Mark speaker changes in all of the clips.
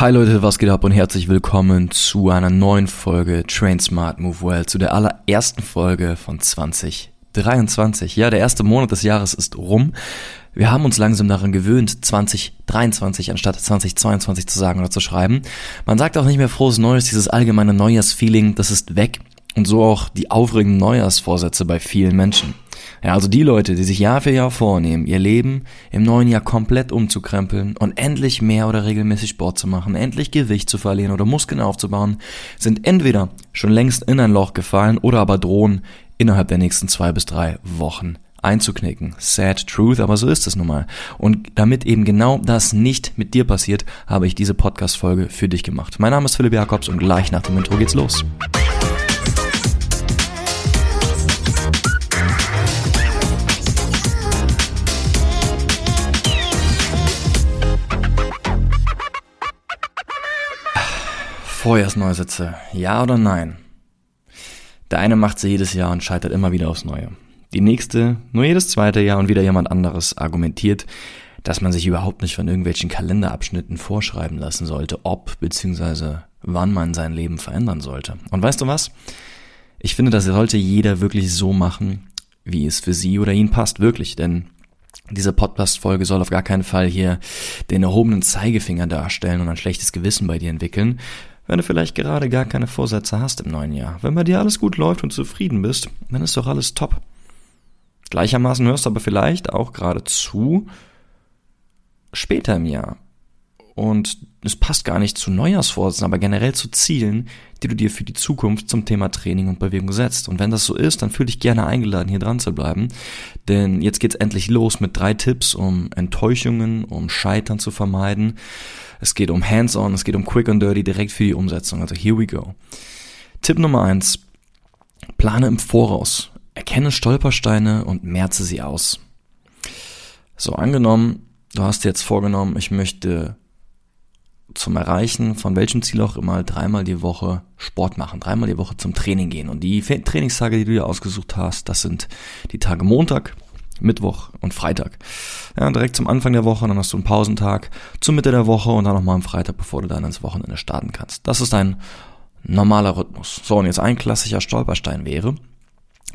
Speaker 1: Hi Leute, was geht ab und herzlich willkommen zu einer neuen Folge Train Smart Move Well, zu der allerersten Folge von 2023. Ja, der erste Monat des Jahres ist rum. Wir haben uns langsam daran gewöhnt, 2023 anstatt 2022 zu sagen oder zu schreiben. Man sagt auch nicht mehr frohes Neues, dieses allgemeine Neujahrsfeeling, das ist weg. Und so auch die aufregenden Neujahrsvorsätze bei vielen Menschen. Ja, also die Leute, die sich Jahr für Jahr vornehmen, ihr Leben im neuen Jahr komplett umzukrempeln und endlich mehr oder regelmäßig Sport zu machen, endlich Gewicht zu verlieren oder Muskeln aufzubauen, sind entweder schon längst in ein Loch gefallen oder aber drohen innerhalb der nächsten zwei bis drei Wochen einzuknicken. Sad truth, aber so ist es nun mal. Und damit eben genau das nicht mit dir passiert, habe ich diese Podcast-Folge für dich gemacht. Mein Name ist Philipp Jakobs und gleich nach dem Intro geht's los. Vorjahrsneusätze, ja oder nein? Der eine macht sie jedes Jahr und scheitert immer wieder aufs Neue. Die nächste nur jedes zweite Jahr und wieder jemand anderes argumentiert, dass man sich überhaupt nicht von irgendwelchen Kalenderabschnitten vorschreiben lassen sollte, ob bzw. wann man sein Leben verändern sollte. Und weißt du was? Ich finde, das sollte jeder wirklich so machen, wie es für sie oder ihn passt, wirklich, denn diese Podcast-Folge soll auf gar keinen Fall hier den erhobenen Zeigefinger darstellen und ein schlechtes Gewissen bei dir entwickeln, wenn du vielleicht gerade gar keine Vorsätze hast im neuen Jahr. Wenn bei dir alles gut läuft und zufrieden bist, dann ist doch alles top. Gleichermaßen hörst du aber vielleicht auch gerade zu später im Jahr. Und es passt gar nicht zu Neujahrsvorsätzen, aber generell zu Zielen, die du dir für die Zukunft zum Thema Training und Bewegung setzt. Und wenn das so ist, dann fühle dich gerne eingeladen, hier dran zu bleiben. Denn jetzt geht's endlich los mit drei Tipps, um Enttäuschungen, um Scheitern zu vermeiden es geht um Hands-on, es geht um Quick and Dirty direkt für die Umsetzung. Also here we go. Tipp Nummer eins: Plane im Voraus. Erkenne Stolpersteine und merze sie aus. So, angenommen, du hast dir jetzt vorgenommen, ich möchte zum Erreichen von welchem Ziel auch immer dreimal die Woche Sport machen, dreimal die Woche zum Training gehen. Und die Trainingstage, die du dir ausgesucht hast, das sind die Tage Montag, Mittwoch und Freitag. Ja, direkt zum Anfang der Woche, dann hast du einen Pausentag zur Mitte der Woche und dann nochmal am Freitag, bevor du dann ins Wochenende starten kannst. Das ist ein normaler Rhythmus. So, und jetzt ein klassischer Stolperstein wäre,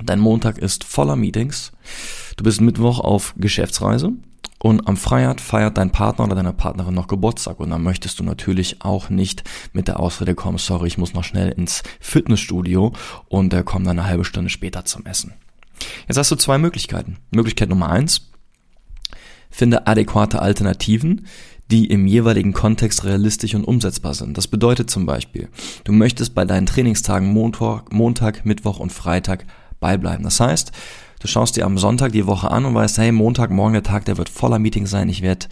Speaker 1: dein Montag ist voller Meetings, du bist Mittwoch auf Geschäftsreise und am Freitag feiert dein Partner oder deine Partnerin noch Geburtstag und dann möchtest du natürlich auch nicht mit der Ausrede kommen, sorry, ich muss noch schnell ins Fitnessstudio und äh, komm dann eine halbe Stunde später zum Essen. Jetzt hast du zwei Möglichkeiten. Möglichkeit Nummer eins, finde adäquate Alternativen, die im jeweiligen Kontext realistisch und umsetzbar sind. Das bedeutet zum Beispiel, du möchtest bei deinen Trainingstagen Montag, Montag, Mittwoch und Freitag beibleiben. Das heißt, du schaust dir am Sonntag die Woche an und weißt, hey, Montag, morgen der Tag, der wird voller Meetings sein. Ich werde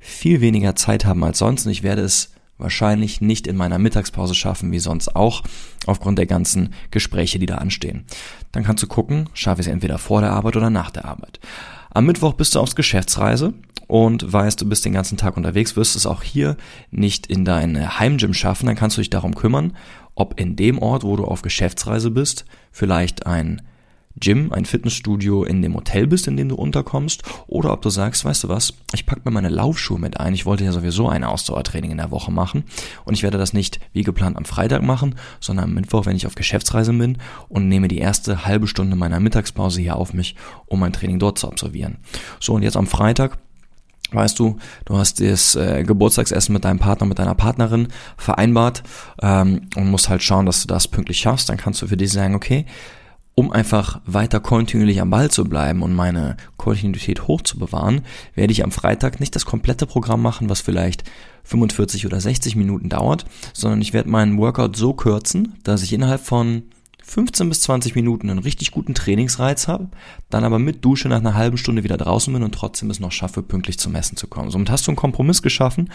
Speaker 1: viel weniger Zeit haben als sonst und ich werde es wahrscheinlich nicht in meiner Mittagspause schaffen, wie sonst auch, aufgrund der ganzen Gespräche, die da anstehen. Dann kannst du gucken, schaffe ich es entweder vor der Arbeit oder nach der Arbeit. Am Mittwoch bist du aufs Geschäftsreise und weißt, du bist den ganzen Tag unterwegs, wirst es auch hier nicht in dein Heimgym schaffen, dann kannst du dich darum kümmern, ob in dem Ort, wo du auf Geschäftsreise bist, vielleicht ein Gym, ein Fitnessstudio in dem Hotel bist, in dem du unterkommst, oder ob du sagst, weißt du was, ich packe mir meine Laufschuhe mit ein. Ich wollte ja sowieso ein Ausdauertraining in der Woche machen und ich werde das nicht wie geplant am Freitag machen, sondern am Mittwoch, wenn ich auf Geschäftsreise bin und nehme die erste halbe Stunde meiner Mittagspause hier auf mich, um mein Training dort zu absolvieren. So und jetzt am Freitag Weißt du, du hast das äh, Geburtstagsessen mit deinem Partner, mit deiner Partnerin vereinbart ähm, und musst halt schauen, dass du das pünktlich schaffst. Dann kannst du für dich sagen, okay, um einfach weiter kontinuierlich am Ball zu bleiben und meine Kontinuität hoch zu bewahren, werde ich am Freitag nicht das komplette Programm machen, was vielleicht 45 oder 60 Minuten dauert, sondern ich werde meinen Workout so kürzen, dass ich innerhalb von 15 bis 20 Minuten einen richtig guten Trainingsreiz habe, dann aber mit Dusche nach einer halben Stunde wieder draußen bin und trotzdem es noch schaffe, pünktlich zum Messen zu kommen. Somit hast du einen Kompromiss geschaffen,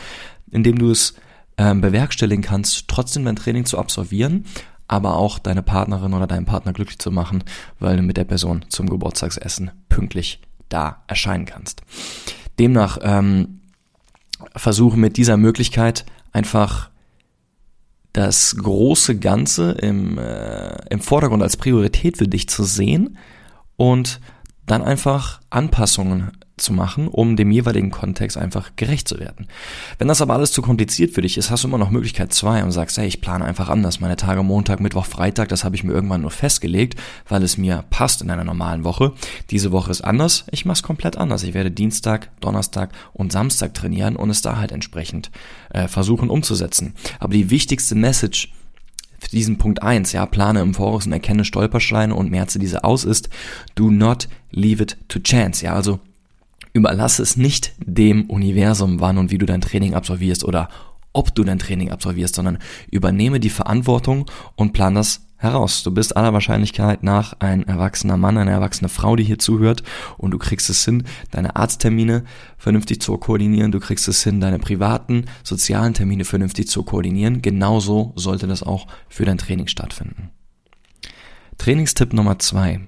Speaker 1: in dem du es ähm, bewerkstelligen kannst, trotzdem dein Training zu absolvieren, aber auch deine Partnerin oder deinen Partner glücklich zu machen, weil du mit der Person zum Geburtstagsessen pünktlich da erscheinen kannst. Demnach ähm, versuche mit dieser Möglichkeit einfach das große Ganze im, äh, im Vordergrund als Priorität für dich zu sehen und dann einfach Anpassungen zu machen, um dem jeweiligen Kontext einfach gerecht zu werden. Wenn das aber alles zu kompliziert für dich ist, hast du immer noch Möglichkeit zwei und sagst, hey, ich plane einfach anders. Meine Tage Montag, Mittwoch, Freitag, das habe ich mir irgendwann nur festgelegt, weil es mir passt in einer normalen Woche. Diese Woche ist anders, ich mache es komplett anders. Ich werde Dienstag, Donnerstag und Samstag trainieren und es da halt entsprechend äh, versuchen umzusetzen. Aber die wichtigste Message für diesen Punkt eins, ja, plane im Voraus und erkenne Stolpersteine und merze diese aus ist, do not leave it to chance, ja, also Überlasse es nicht dem Universum, wann und wie du dein Training absolvierst oder ob du dein Training absolvierst, sondern übernehme die Verantwortung und plan das heraus. Du bist aller Wahrscheinlichkeit nach ein erwachsener Mann, eine erwachsene Frau, die hier zuhört und du kriegst es hin, deine Arzttermine vernünftig zu koordinieren, du kriegst es hin, deine privaten, sozialen Termine vernünftig zu koordinieren. Genauso sollte das auch für dein Training stattfinden. Trainingstipp Nummer zwei.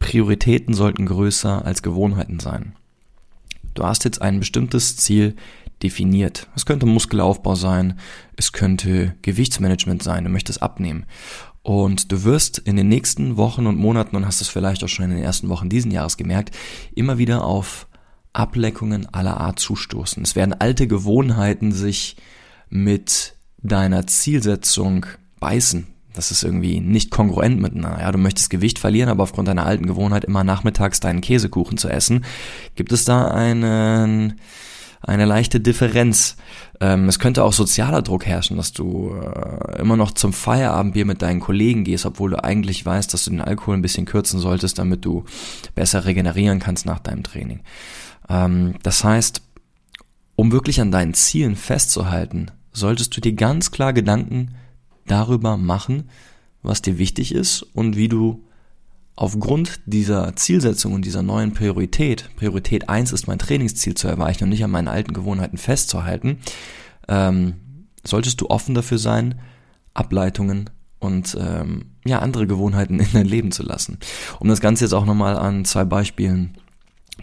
Speaker 1: Prioritäten sollten größer als Gewohnheiten sein. Du hast jetzt ein bestimmtes Ziel definiert. Es könnte Muskelaufbau sein, es könnte Gewichtsmanagement sein, du möchtest abnehmen. Und du wirst in den nächsten Wochen und Monaten, und hast es vielleicht auch schon in den ersten Wochen diesen Jahres gemerkt, immer wieder auf Ableckungen aller Art zustoßen. Es werden alte Gewohnheiten sich mit deiner Zielsetzung beißen. Das ist irgendwie nicht kongruent miteinander. Ja, du möchtest Gewicht verlieren, aber aufgrund deiner alten Gewohnheit immer nachmittags deinen Käsekuchen zu essen, gibt es da einen, eine leichte Differenz. Ähm, es könnte auch sozialer Druck herrschen, dass du äh, immer noch zum Feierabendbier mit deinen Kollegen gehst, obwohl du eigentlich weißt, dass du den Alkohol ein bisschen kürzen solltest, damit du besser regenerieren kannst nach deinem Training. Ähm, das heißt, um wirklich an deinen Zielen festzuhalten, solltest du dir ganz klar Gedanken darüber machen, was dir wichtig ist und wie du aufgrund dieser Zielsetzung und dieser neuen Priorität, Priorität eins ist mein Trainingsziel zu erreichen und nicht an meinen alten Gewohnheiten festzuhalten, ähm, solltest du offen dafür sein, Ableitungen und ähm, ja andere Gewohnheiten in dein Leben zu lassen. Um das Ganze jetzt auch nochmal an zwei Beispielen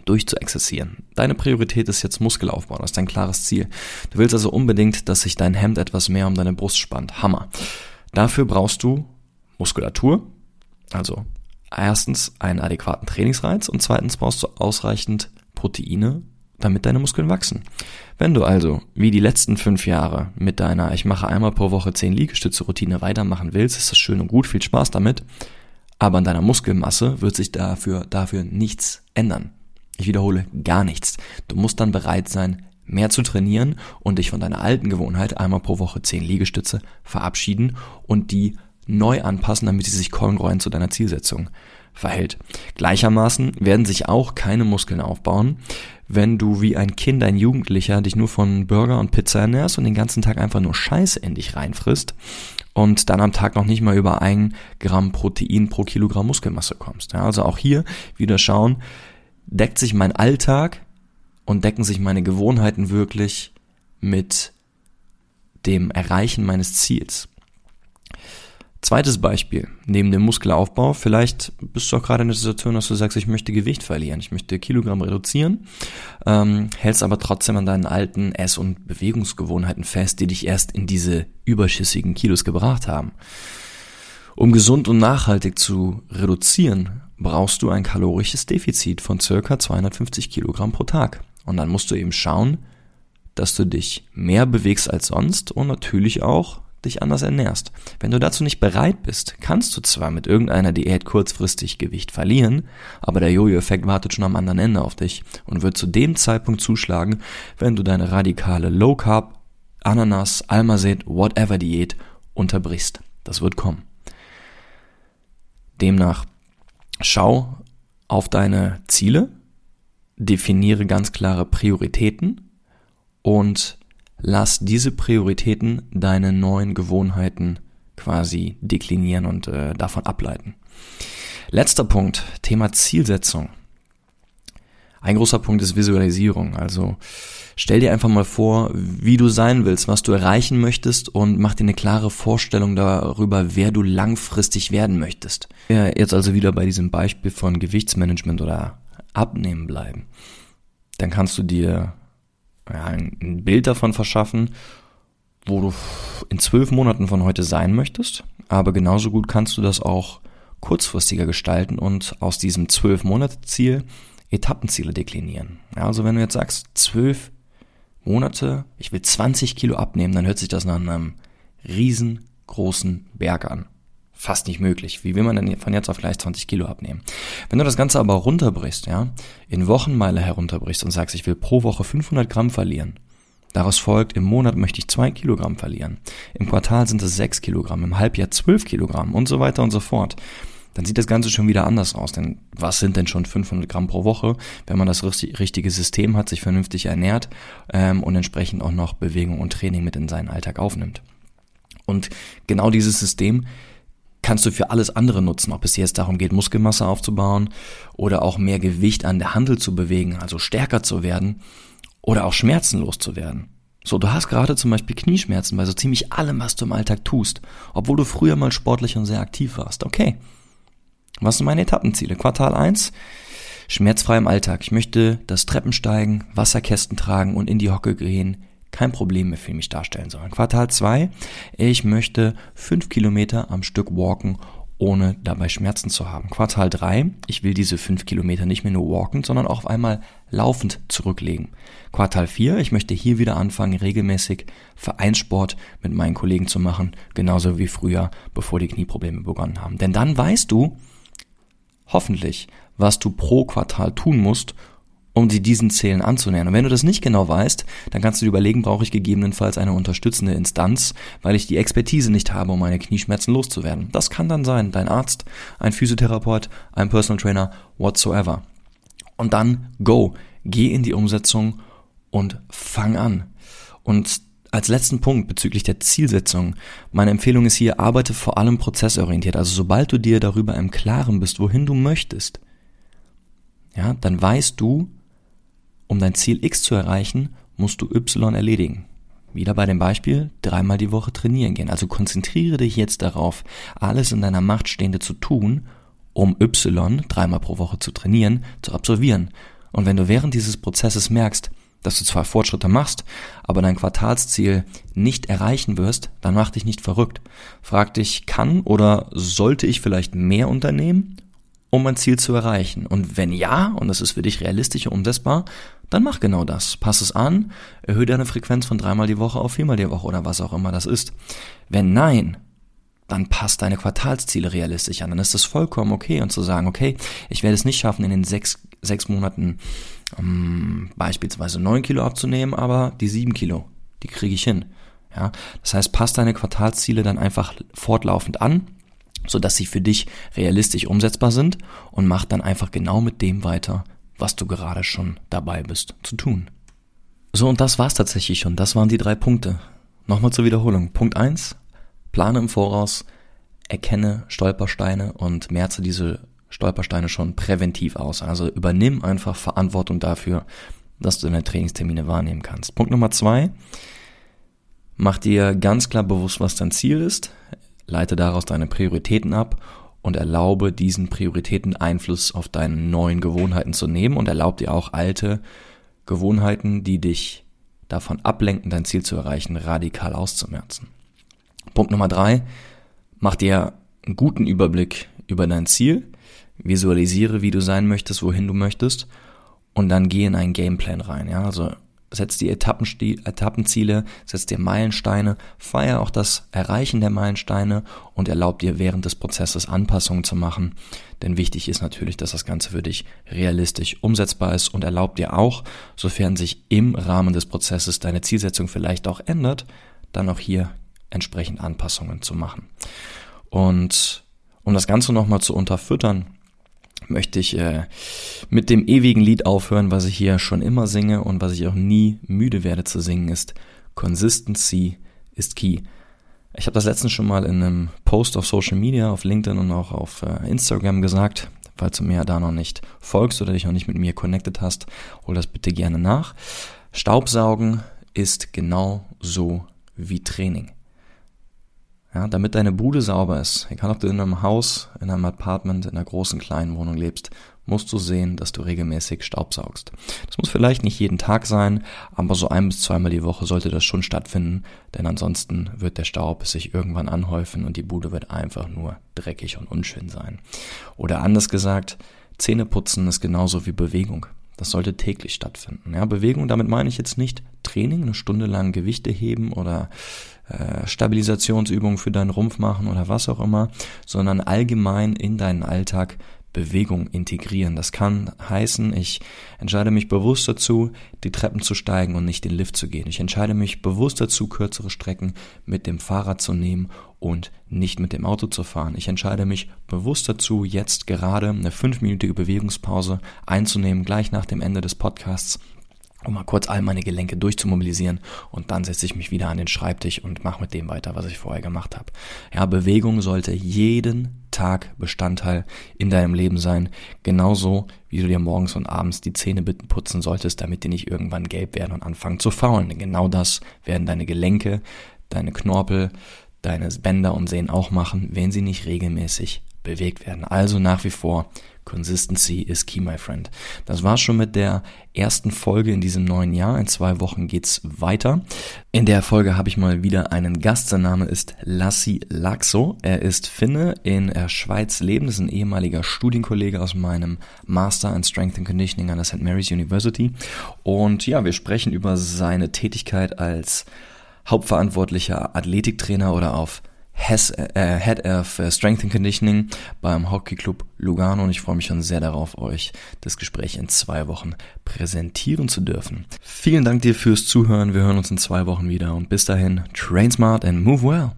Speaker 1: durchzuexerzieren. Deine Priorität ist jetzt Muskelaufbau, das ist dein klares Ziel. Du willst also unbedingt, dass sich dein Hemd etwas mehr um deine Brust spannt. Hammer. Dafür brauchst du Muskulatur, also erstens einen adäquaten Trainingsreiz und zweitens brauchst du ausreichend Proteine, damit deine Muskeln wachsen. Wenn du also, wie die letzten fünf Jahre, mit deiner Ich mache einmal pro Woche zehn Liegestütze Routine weitermachen willst, ist das schön und gut, viel Spaß damit, aber an deiner Muskelmasse wird sich dafür, dafür nichts ändern. Ich wiederhole gar nichts. Du musst dann bereit sein, mehr zu trainieren und dich von deiner alten Gewohnheit einmal pro Woche zehn Liegestütze verabschieden und die neu anpassen, damit sie sich kongruent zu deiner Zielsetzung verhält. Gleichermaßen werden sich auch keine Muskeln aufbauen, wenn du wie ein Kind, ein Jugendlicher dich nur von Burger und Pizza ernährst und den ganzen Tag einfach nur Scheiße in dich reinfrisst und dann am Tag noch nicht mal über ein Gramm Protein pro Kilogramm Muskelmasse kommst. Ja, also auch hier wieder schauen, deckt sich mein Alltag und decken sich meine Gewohnheiten wirklich mit dem Erreichen meines Ziels. Zweites Beispiel, neben dem Muskelaufbau, vielleicht bist du auch gerade in der Situation, dass du sagst, ich möchte Gewicht verlieren, ich möchte Kilogramm reduzieren, ähm, hältst aber trotzdem an deinen alten Ess- und Bewegungsgewohnheiten fest, die dich erst in diese überschüssigen Kilos gebracht haben. Um gesund und nachhaltig zu reduzieren, brauchst du ein kalorisches Defizit von circa 250 Kilogramm pro Tag. Und dann musst du eben schauen, dass du dich mehr bewegst als sonst und natürlich auch dich anders ernährst. Wenn du dazu nicht bereit bist, kannst du zwar mit irgendeiner Diät kurzfristig Gewicht verlieren, aber der Jojo-Effekt wartet schon am anderen Ende auf dich und wird zu dem Zeitpunkt zuschlagen, wenn du deine radikale Low Carb, Ananas, Almazet, whatever Diät unterbrichst. Das wird kommen. Demnach schau auf deine Ziele, definiere ganz klare Prioritäten und lass diese Prioritäten deine neuen Gewohnheiten quasi deklinieren und äh, davon ableiten. Letzter Punkt, Thema Zielsetzung. Ein großer Punkt ist Visualisierung. Also stell dir einfach mal vor, wie du sein willst, was du erreichen möchtest und mach dir eine klare Vorstellung darüber, wer du langfristig werden möchtest. Ja, jetzt also wieder bei diesem Beispiel von Gewichtsmanagement oder Abnehmen bleiben. Dann kannst du dir ja, ein Bild davon verschaffen, wo du in zwölf Monaten von heute sein möchtest. Aber genauso gut kannst du das auch kurzfristiger gestalten und aus diesem zwölf Monate Ziel Etappenziele deklinieren. Ja, also wenn du jetzt sagst, zwölf Monate, ich will 20 Kilo abnehmen, dann hört sich das nach einem riesengroßen Berg an. Fast nicht möglich. Wie will man denn von jetzt auf gleich 20 Kilo abnehmen? Wenn du das Ganze aber runterbrichst, ja, in Wochenmeile herunterbrichst und sagst, ich will pro Woche 500 Gramm verlieren, Daraus folgt, im Monat möchte ich zwei Kilogramm verlieren. Im Quartal sind es sechs Kilogramm, im Halbjahr zwölf Kilogramm und so weiter und so fort dann sieht das Ganze schon wieder anders aus. Denn was sind denn schon 500 Gramm pro Woche, wenn man das richtige System hat, sich vernünftig ernährt ähm, und entsprechend auch noch Bewegung und Training mit in seinen Alltag aufnimmt. Und genau dieses System kannst du für alles andere nutzen, ob es jetzt darum geht, Muskelmasse aufzubauen oder auch mehr Gewicht an der Handel zu bewegen, also stärker zu werden oder auch schmerzenlos zu werden. So, du hast gerade zum Beispiel Knieschmerzen bei so ziemlich allem, was du im Alltag tust, obwohl du früher mal sportlich und sehr aktiv warst. Okay, was sind meine Etappenziele? Quartal 1, schmerzfrei im Alltag. Ich möchte das Treppensteigen, Wasserkästen tragen und in die Hocke gehen kein Problem mehr für mich darstellen sollen. Quartal 2, ich möchte 5 Kilometer am Stück walken, ohne dabei Schmerzen zu haben. Quartal 3, ich will diese 5 Kilometer nicht mehr nur walken, sondern auch auf einmal laufend zurücklegen. Quartal 4, ich möchte hier wieder anfangen, regelmäßig Vereinssport mit meinen Kollegen zu machen, genauso wie früher, bevor die Knieprobleme begonnen haben. Denn dann weißt du, hoffentlich, was du pro Quartal tun musst, um dir diesen Zielen anzunähern. Und wenn du das nicht genau weißt, dann kannst du dir überlegen, brauche ich gegebenenfalls eine unterstützende Instanz, weil ich die Expertise nicht habe, um meine Knieschmerzen loszuwerden. Das kann dann sein, dein Arzt, ein Physiotherapeut, ein Personal Trainer, whatsoever. Und dann go, geh in die Umsetzung und fang an. Und als letzten Punkt bezüglich der Zielsetzung. Meine Empfehlung ist hier, arbeite vor allem prozessorientiert. Also sobald du dir darüber im Klaren bist, wohin du möchtest, ja, dann weißt du, um dein Ziel X zu erreichen, musst du Y erledigen. Wieder bei dem Beispiel, dreimal die Woche trainieren gehen. Also konzentriere dich jetzt darauf, alles in deiner Macht Stehende zu tun, um Y dreimal pro Woche zu trainieren, zu absolvieren. Und wenn du während dieses Prozesses merkst, dass du zwar Fortschritte machst, aber dein Quartalsziel nicht erreichen wirst, dann mach dich nicht verrückt. Frag dich, kann oder sollte ich vielleicht mehr unternehmen, um mein Ziel zu erreichen? Und wenn ja, und das ist für dich realistisch und umsetzbar, dann mach genau das. Pass es an, erhöhe deine Frequenz von dreimal die Woche auf viermal die Woche oder was auch immer das ist. Wenn nein, dann passt deine Quartalsziele realistisch an. Dann ist das vollkommen okay und zu sagen, okay, ich werde es nicht schaffen, in den sechs, sechs Monaten ähm, beispielsweise neun Kilo abzunehmen, aber die sieben Kilo, die kriege ich hin. Ja, das heißt, passt deine Quartalsziele dann einfach fortlaufend an, so dass sie für dich realistisch umsetzbar sind und mach dann einfach genau mit dem weiter, was du gerade schon dabei bist zu tun. So, und das war's tatsächlich schon. Das waren die drei Punkte. Nochmal zur Wiederholung. Punkt eins: Plane im Voraus, erkenne Stolpersteine und merze diese Stolpersteine schon präventiv aus. Also übernimm einfach Verantwortung dafür, dass du deine Trainingstermine wahrnehmen kannst. Punkt Nummer zwei. Mach dir ganz klar bewusst, was dein Ziel ist. Leite daraus deine Prioritäten ab und erlaube diesen Prioritäten Einfluss auf deine neuen Gewohnheiten zu nehmen und erlaub dir auch alte Gewohnheiten, die dich davon ablenken, dein Ziel zu erreichen, radikal auszumerzen. Punkt Nummer drei. Mach dir einen guten Überblick über dein Ziel visualisiere, wie du sein möchtest, wohin du möchtest und dann geh in einen Gameplan rein. Ja, also setz die Etappenziele, setz dir Meilensteine, feier auch das Erreichen der Meilensteine und erlaub dir während des Prozesses Anpassungen zu machen. Denn wichtig ist natürlich, dass das Ganze für dich realistisch umsetzbar ist und erlaub dir auch, sofern sich im Rahmen des Prozesses deine Zielsetzung vielleicht auch ändert, dann auch hier entsprechend Anpassungen zu machen. Und um das Ganze nochmal zu unterfüttern, möchte ich äh, mit dem ewigen Lied aufhören, was ich hier schon immer singe und was ich auch nie müde werde zu singen, ist Consistency ist key. Ich habe das letztens schon mal in einem Post auf Social Media, auf LinkedIn und auch auf äh, Instagram gesagt. Falls du mir da noch nicht folgst oder dich noch nicht mit mir connected hast, hol das bitte gerne nach. Staubsaugen ist genau so wie Training. Ja, damit deine Bude sauber ist, egal ob du in einem Haus, in einem Apartment, in einer großen kleinen Wohnung lebst, musst du sehen, dass du regelmäßig Staubsaugst. Das muss vielleicht nicht jeden Tag sein, aber so ein bis zweimal die Woche sollte das schon stattfinden, denn ansonsten wird der Staub sich irgendwann anhäufen und die Bude wird einfach nur dreckig und unschön sein. Oder anders gesagt, Zähneputzen ist genauso wie Bewegung. Das sollte täglich stattfinden. Ja, Bewegung, damit meine ich jetzt nicht Training, eine Stunde lang Gewichte heben oder äh, Stabilisationsübungen für deinen Rumpf machen oder was auch immer, sondern allgemein in deinen Alltag Bewegung integrieren. Das kann heißen, ich entscheide mich bewusst dazu, die Treppen zu steigen und nicht den Lift zu gehen. Ich entscheide mich bewusst dazu, kürzere Strecken mit dem Fahrrad zu nehmen und nicht mit dem Auto zu fahren. Ich entscheide mich bewusst dazu, jetzt gerade eine fünfminütige Bewegungspause einzunehmen, gleich nach dem Ende des Podcasts um mal kurz all meine Gelenke durchzumobilisieren und dann setze ich mich wieder an den Schreibtisch und mache mit dem weiter, was ich vorher gemacht habe. Ja, Bewegung sollte jeden Tag Bestandteil in deinem Leben sein, genauso wie du dir morgens und abends die Zähne bitten putzen solltest, damit die nicht irgendwann gelb werden und anfangen zu faulen. Denn genau das werden deine Gelenke, deine Knorpel, deine Bänder und Sehnen auch machen, wenn sie nicht regelmäßig bewegt werden. Also nach wie vor Consistency is key, my friend. Das war's schon mit der ersten Folge in diesem neuen Jahr. In zwei Wochen geht's weiter. In der Folge habe ich mal wieder einen Gast. Sein Name ist Lassi Laxo. Er ist Finne in der Schweiz lebend, ist ein ehemaliger Studienkollege aus meinem Master in Strength and Conditioning an der St. Mary's University. Und ja, wir sprechen über seine Tätigkeit als hauptverantwortlicher Athletiktrainer oder auf Has, äh, Head of äh, Strength and Conditioning beim Hockey Club Lugano und ich freue mich schon sehr darauf, euch das Gespräch in zwei Wochen präsentieren zu dürfen. Vielen Dank dir fürs Zuhören. Wir hören uns in zwei Wochen wieder und bis dahin, train smart and move well.